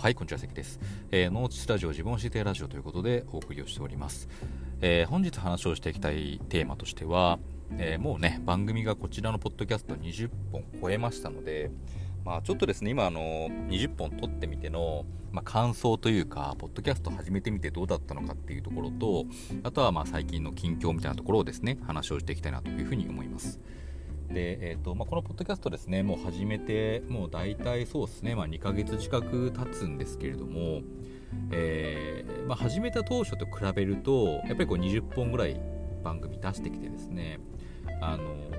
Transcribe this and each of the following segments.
はい、こんにちは、関です。えー、ノーチスラジオ自分を教えてラジオということでお送りをしております。えー、本日話をしていきたいテーマとしては、えー、もうね、番組がこちらのポッドキャスト20本超えましたので、まあ、ちょっとですね、今、あの、20本撮ってみての、まあ、感想というか、ポッドキャスト始めてみてどうだったのかっていうところと、あとはまあ最近の近況みたいなところをですね、話をしていきたいなというふうに思います。で、えーとまあ、このポッドキャストですね、もう始めて、もう大体そうですね、まあ、2ヶ月近く経つんですけれども、えー、まあ、始めた当初と比べると、やっぱりこう20本ぐらい番組出してきてですね、あの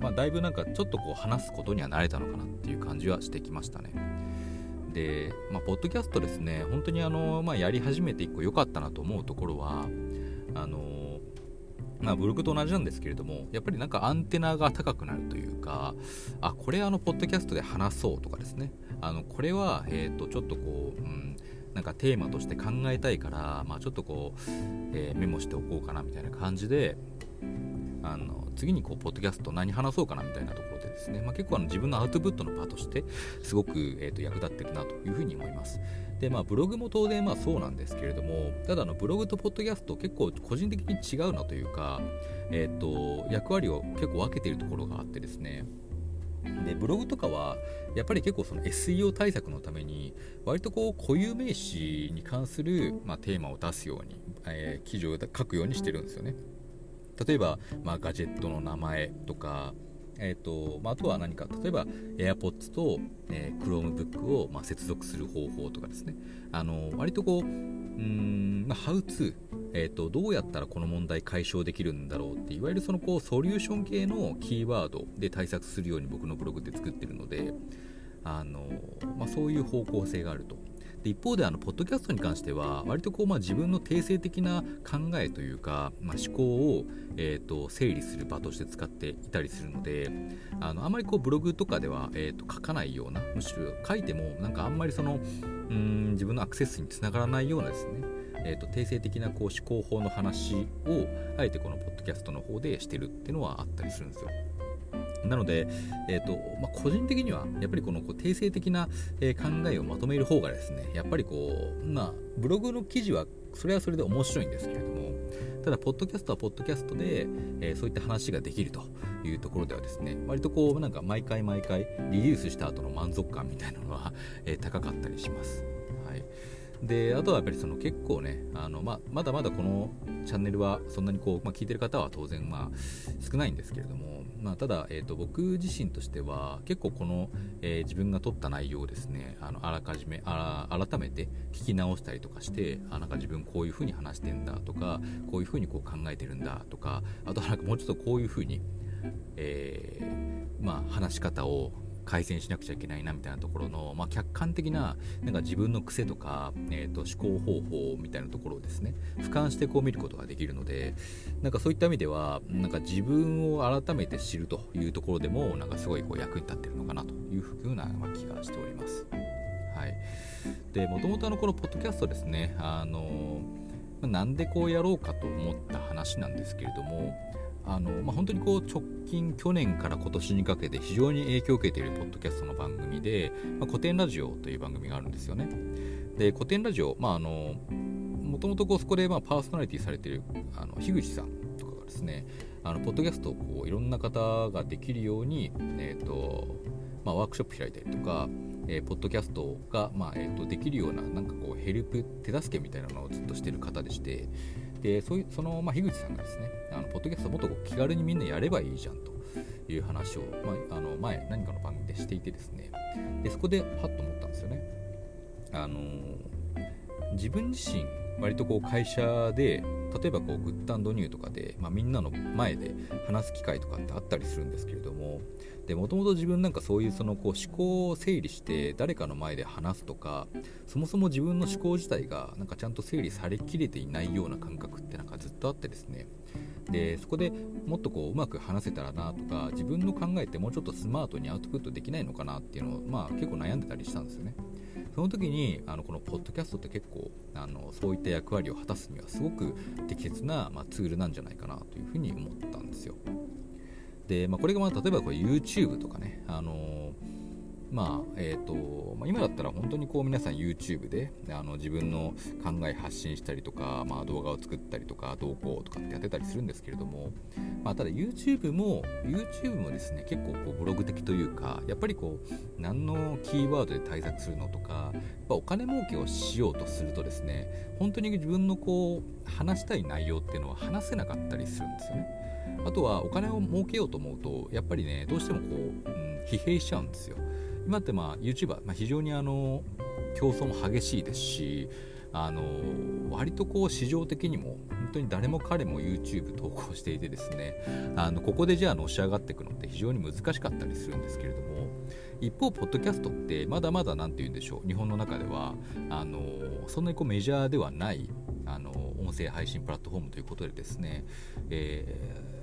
まあ、だいぶなんかちょっとこう話すことには慣れたのかなっていう感じはしてきましたね。で、まあ、ポッドキャストですね、本当にあの、まあ、やり始めて1個良かったなと思うところは、あのまあ、ブログと同じなんですけれども、やっぱりなんかアンテナが高くなるというか、あ、これあの、ポッドキャストで話そうとかですね、あの、これは、えっ、ー、と、ちょっとこう、うん、なんかテーマとして考えたいから、まあ、ちょっとこう、えー、メモしておこうかなみたいな感じで、あの次にこうポッドキャスト何話そうかなみたいなところでですね、まあ、結構あの自分のアウトプットの場としてすごく、えー、と役立ってるなというふうに思います。でまあ、ブログも当然まあそうなんですけれどもただのブログとポッドキャスト結構個人的に違うなというか、えーと、役割を結構分けているところがあってですねでブログとかはやっぱり結構その SEO 対策のために割とこう固有名詞に関する、まあ、テーマを出すように、えー、記事を書くようにしてるんですよね。例えば、まあ、ガジェットの名前とか、えーとまあ、あとは何か例えば AirPods と、えー、Chromebook を、まあ、接続する方法とかですねあの割とこううん、まあ、How to、えーと、どうやったらこの問題解消できるんだろうっていわゆるそのこうソリューション系のキーワードで対策するように僕のブログって作ってるのであの、まあ、そういう方向性があると。で一方であのポッドキャストに関しては割とこう、まあ、自分の定性的な考えというか、まあ、思考を、えーと、整理する場として使っていたりするのであのあまりこうブログとかでは、えーと、書かないようなむしろ書いてもなんかあんまりそのうん自分のアクセスにつながらないようなですねえーと、定性的なこう思考法の話をあえてこのポッドキャストの方でしてるっていうのはあったりするんですよ。なので、えーとまあ、個人的にはやっぱりこのこう定性的な、え、考えをまとめる方がですねやっぱりこう、まあ、ブログの記事はそれはそれで面白いんですけれどもただポッドキャストはポッドキャストで、えー、そういった話ができるというところではですね割とこうなんか毎回毎回リリースした後の満足感みたいなのは、えー、高かったりします。であとはやっぱりその結構ねあの、ままだまだこのチャンネルはそんなにこう、まあ、聞いてる方は当然まあ少ないんですけれどもまあ、ただ、えーと、僕自身としては結構この、えー、自分が撮った内容をですねあのあらかじめあら改めて聞き直したりとかしてあなんか自分こういう風に話してんだとかこういう風にこう考えてるんだとかあとはなんかもうちょっとこういう風に、えー、まあ、話し方を改善しなくちゃいけないなみたいなところの、まあ、客観的ななんか自分の癖とか、えーと、思考方法みたいなところをですね俯瞰してこう見ることができるのでなんかそういった意味ではなんか自分を改めて知るというところでもなんかすごいこう役に立ってるのかなというふうな気がしております。はい、でもともとこのポッドキャストですねあのなんでこうやろうかと思った話なんですけれどもあのまあ、本当にこう直近去年から今年にかけて非常に影響を受けているポッドキャストの番組で、まあ、古典ラジオという番組があるんですよね。で古典ラジオ、まあ、あのもともとそこでまあパーソナリティされているあの樋口さんとかがですねあのポッドキャストをこういろんな方ができるように、えーとまあ、ワークショップ開いたりとか、えー、ポッドキャストが、まあえーと、できるようななんかこうヘルプ手助けみたいなのをずっとしている方でしてでそういうその、まあ、樋口さんがですねあのポッドキャストもっと気軽にみんなやればいいじゃんという話を、まあ、あの前何かの番組でしていてですね。でそこでハッと思ったんですよね。あの自分自身割とこう会社で例えばこうグッドニューとかで、まあ、みんなの前で話す機会とかってあったりするんですけれどももともと自分なんかそういうそのこう思考を整理して誰かの前で話すとかそもそも自分の思考自体がなんかちゃんと整理されきれていないような感覚ってなんかずっとあってですね。でそこでもっとこううまく話せたらなとか自分の考えってもうちょっとスマートにアウトプットできないのかなっていうのを、まあ、結構悩んでたりしたんですよね。その時にあのこのポッドキャストって結構あのそういった役割を果たすにはすごく適切な、まあ、ツールなんじゃないかなというふうに思ったんですよ。で、まあ、これがまあ例えばこれ YouTube とかね、あのまあえーとまあ、今だったら本当にこう皆さん YouTube であの自分の考え発信したりとか、まあ、動画を作ったりとか投稿とかってやってたりするんですけれども、まあ、ただ YouTube も YouTube もですね結構こうブログ的というかやっぱりこう何のキーワードで対策するのとかやっぱお金儲けをしようとするとですね本当に自分のこう話したい内容っていうのは話せなかったりするんですよね。あとはお金を儲けようと思うとやっぱりねどうしてもこう、うん、疲弊しちゃうんですよ。今ってまあ YouTuber、まあ、非常にあの競争も激しいですしあの割とこう市場的にも本当に誰も彼も YouTube 投稿していてですねあのここでじゃあのし上がっていくのって非常に難しかったりするんですけれども一方ポッドキャストってまだまだ何て言うんでしょう日本の中ではあのそんなにこうメジャーではないあの音声配信プラットフォームということでですね、えー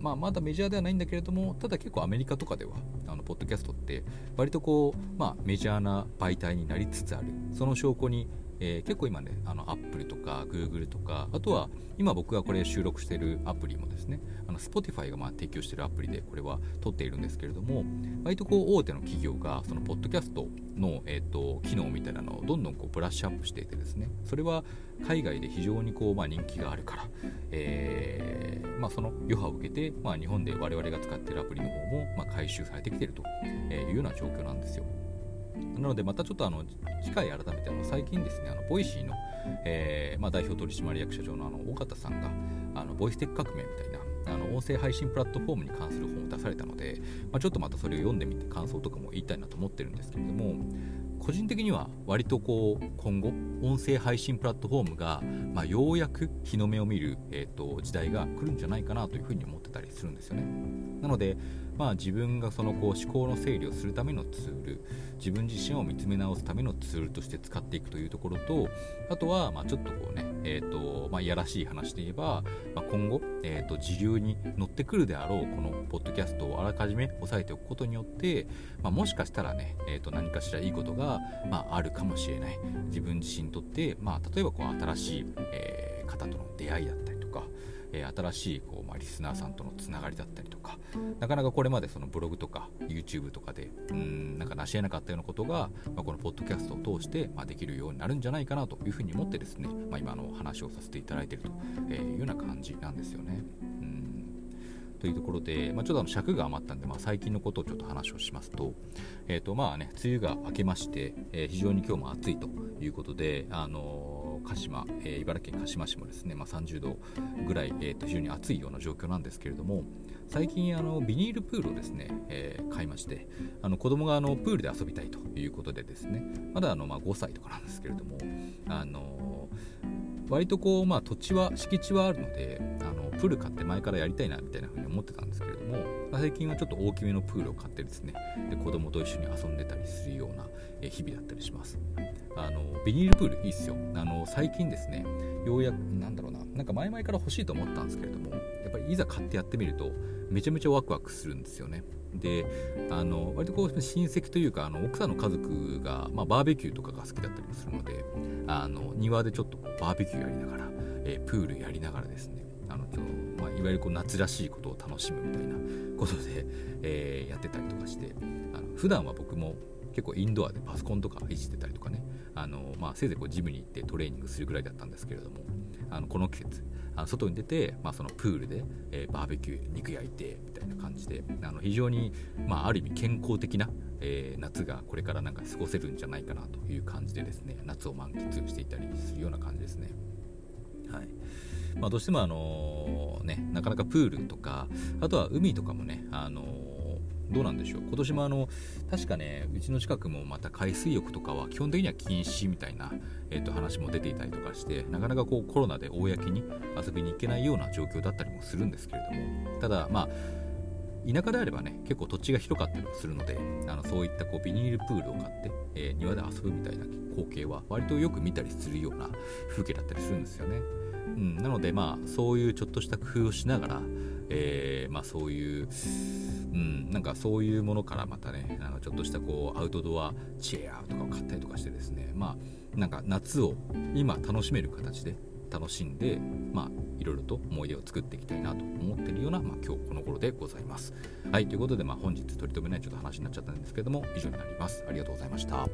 まあ、まだメジャーではないんだけれどもただ結構アメリカとかではあのポッドキャストって割とこう、まあ、メジャーな媒体になりつつある。その証拠にえー、結構今ねあの Apple とか Google とかあとは今僕がこれ収録してるアプリもですねあの Spotify がま提供してるアプリでこれは撮っているんですけれども割とこう大手の企業がそのポッドキャストの、えーと、機能みたいなのをどんどんこうブラッシュアップしていてですねそれは海外で非常にこう、まあ、人気があるから、えーまあ、その余波を受けて、まあ、日本で我々が使っているアプリの方も、ま、改修されてきているというような状況なんですよ。なのでまたちょっとあの機会改めてあの最近ですねあの Voicy の、えーまあ、代表取締役社長のあの緒方さんがあのボイステック革命みたいなあの音声配信プラットフォームに関する本を出されたので、まあ、ちょっとまたそれを読んでみて感想とかも言いたいなと思ってるんですけれども個人的には割とこう今後音声配信プラットフォームが、まあ、ようやく日の目を見る、えーと、時代が来るんじゃないかなというふうに思ってたりするんですよね。なので、まあ、自分がそのこう思考の整理をするためのツール自分自身を見つめ直すためのツールとして使っていくというところとあとはまあちょっとこうね、えーとまあ、いやらしい話で言えば、まあ、今後、えーと、時流に乗ってくるであろうこのポッドキャストをあらかじめ押さえておくことによって、まあ、もしかしたらね、えー、と何かしらいいことが、まあ、あるかもしれない。自分自身にとって、まあ、例えばこう新しい、えー、方との出会いだったりとかえー、新しいこう、まあ、リスナーさんとのつながりだったりとかなかなかこれまでそのブログとか YouTube とかでうんなんか成し得なかったようなことが、まあ、このポッドキャストを通して、まあ、できるようになるんじゃないかなというふうに思ってですね、まあ、今の話をさせていただいているというような感じなんですよね。うんというところで、まあ、ちょっとあの尺が余ったんで、まあ、最近のことをちょっと話をしますと、えーとまあね、梅雨が明けまして、えー、非常に今日も暑いということで、あのー鹿島、えー、茨城県鹿島市もですね、まあ、30度ぐらい、えー、と非常に暑いような状況なんですけれども最近あのビニールプールをですね、えー、買いましてあの子供があのプールで遊びたいということでですねまだあの、まあ、5歳とかなんですけれどもあの割とこう、まあ、土地は敷地はあるのであのプール買って前からやりたいなみたいな風に思ってたんですけれども最近はちょっと大きめのプールを買ってですねで子供と一緒に遊んでたりするような日々だったりします。あのビニールプールいいっすよ。あの最近ですねようやくなんだろうななんか前々から欲しいと思ったんですけれどもやっぱりいざ買ってやってみるとめちゃめちゃワクワクするんですよね。であの割とこう親戚というかあの奥さんの家族が、まあ、バーベキューとかが好きだったりもするのであの庭でちょっとこうバーベキューやりながら、えー、プールやりながらですねあの今日まあ、いわゆるこう夏らしいことを楽しむみたいなことで、えー、やってたりとかしてあの普段は僕も結構インドアでパソコンとかいじってたりとかねあの、まあ、せいぜいこうジムに行ってトレーニングするぐらいだったんですけれどもあのこの季節あの外に出て、まあ、そのプールで、えー、バーベキュー肉焼いてみたいな感じであの非常に、まあ、ある意味健康的な、えー、夏がこれからなんか過ごせるんじゃないかなという感じでですね夏を満喫していたりするような感じですね。はいまあ、どうしても、あの、ね、なかなかプールとかあとは海とかもね、あのどうなんでしょう。今年もあの確かねうちの近くもまた海水浴とかは基本的には禁止みたいな、えー、と話も出ていたりとかしてなかなかこうコロナで公に遊びに行けないような状況だったりもするんですけれども。ただまあ田舎であればね結構土地が広かったりもするのであのそういったこうビニールプールを買って、えー、庭で遊ぶみたいな光景は割とよく見たりするような風景だったりするんですよね、うん、なのでまあそういうちょっとした工夫をしながらえー、まあ、そういう、うん、なんかそういうものからまたねあのちょっとしたこうアウトドアチェアとかを買ったりとかしてですねまあなんか夏を今楽しめる形で楽しんで、まあ、いろいろと思い出を作っていきたいなと思っているような、まあ、今日この頃でございます。はい、ということで、まあ、本日取り留めないちょっと話になっちゃったんですけども、以上になります。ありがとうございました。